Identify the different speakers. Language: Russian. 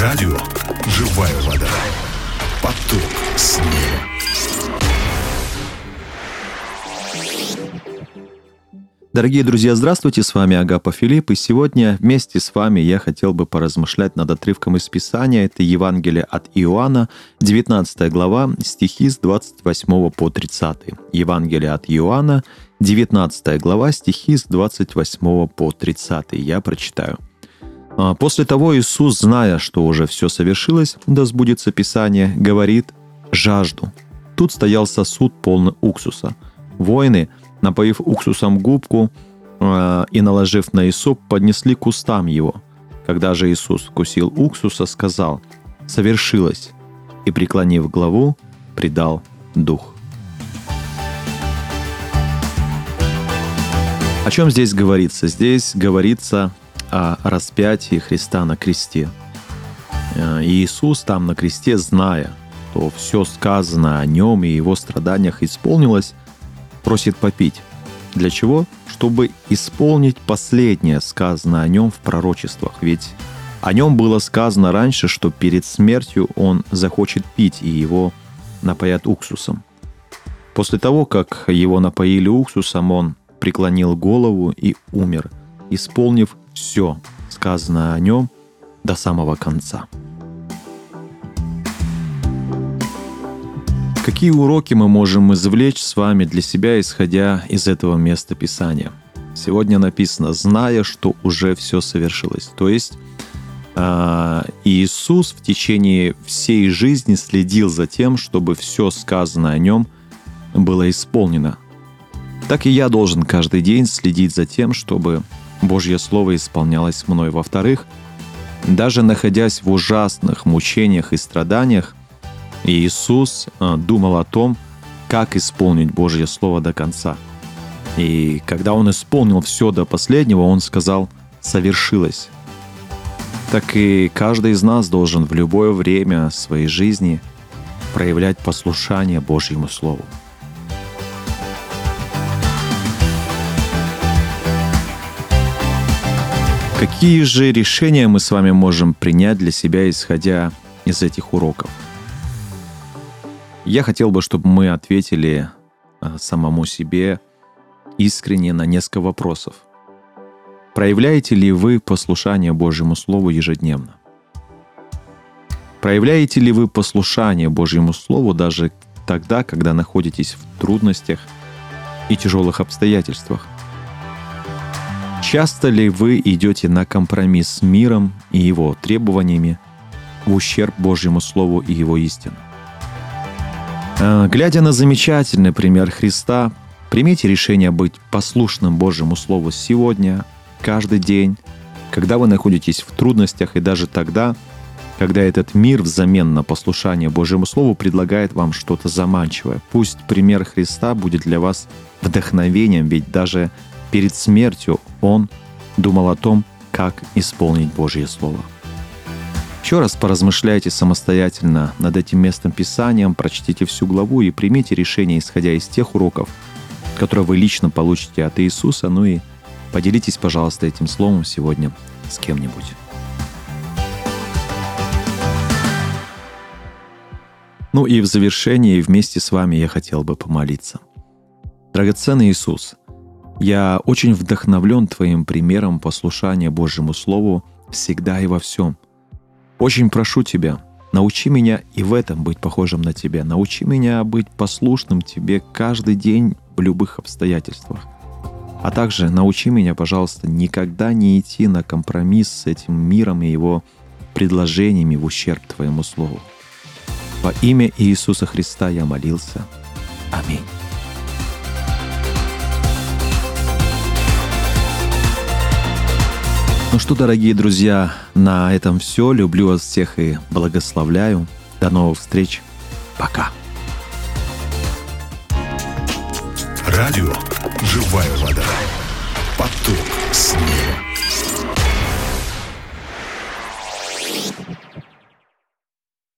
Speaker 1: Радио «Живая вода». Поток снега.
Speaker 2: Дорогие друзья, здравствуйте, с вами Агапа Филипп, и сегодня вместе с вами я хотел бы поразмышлять над отрывком из Писания, это Евангелие от Иоанна, 19 глава, стихи с 28 по 30. Евангелие от Иоанна, 19 глава, стихи с 28 по 30. Я прочитаю. «А После того Иисус, зная, что уже все совершилось, да сбудется Писание, говорит «жажду». Тут стоял сосуд полный уксуса. Воины – напоив уксусом губку э, и наложив на Исоп, поднесли к устам его. Когда же Иисус вкусил уксуса, сказал «Совершилось!» и, преклонив главу, предал дух. О чем здесь говорится? Здесь говорится о распятии Христа на кресте. Э, Иисус там на кресте, зная, что все сказанное о нем и его страданиях исполнилось, просит попить. Для чего? Чтобы исполнить последнее сказанное о нем в пророчествах. Ведь о нем было сказано раньше, что перед смертью он захочет пить, и его напоят уксусом. После того, как его напоили уксусом, он преклонил голову и умер, исполнив все сказанное о нем до самого конца. Какие уроки мы можем извлечь с вами для себя, исходя из этого места Писания? Сегодня написано, зная, что уже все совершилось. То есть э, Иисус в течение всей жизни следил за тем, чтобы все сказанное о нем было исполнено. Так и я должен каждый день следить за тем, чтобы Божье Слово исполнялось мной. Во-вторых, даже находясь в ужасных мучениях и страданиях, Иисус э, думал о том, как исполнить Божье Слово до конца. И когда он исполнил все до последнего, он сказал «совершилось». Так и каждый из нас должен в любое время своей жизни проявлять послушание Божьему Слову. Какие же решения мы с вами можем принять для себя, исходя из этих уроков? Я хотел бы, чтобы мы ответили э, самому себе искренне на несколько вопросов. Проявляете ли вы послушание Божьему Слову ежедневно? Проявляете ли вы послушание Божьему Слову даже тогда, когда находитесь в трудностях и тяжелых обстоятельствах? Часто ли вы идете на компромисс с миром и его требованиями в ущерб Божьему Слову и его истину? Э, глядя на замечательный пример Христа, примите решение быть послушным Божьему Слову сегодня, каждый день, когда вы находитесь в трудностях и даже тогда, когда этот мир взамен на послушание Божьему Слову предлагает вам что-то заманчивое. Пусть пример Христа будет для вас вдохновением, ведь даже перед смертью Он думал о том, как исполнить Божье Слово. Еще раз поразмышляйте самостоятельно над этим местом Писанием, прочтите всю главу и примите решение, исходя из тех уроков, которые вы лично получите от Иисуса, ну и поделитесь, пожалуйста, этим словом сегодня с кем-нибудь. Ну и в завершении вместе с вами я хотел бы помолиться. Драгоценный Иисус, я очень вдохновлен Твоим примером послушания Божьему Слову всегда и во всем – очень прошу Тебя, научи меня и в этом быть похожим на Тебя. Научи меня быть послушным Тебе каждый день в любых обстоятельствах. А также научи меня, пожалуйста, никогда не идти на компромисс с этим миром и его предложениями в ущерб Твоему Слову. Во имя Иисуса Христа я молился. Аминь. Что, дорогие друзья, на этом все. Люблю вас всех и благословляю. До новых встреч. Пока.
Speaker 1: Радио «Живая вода». Поток снега.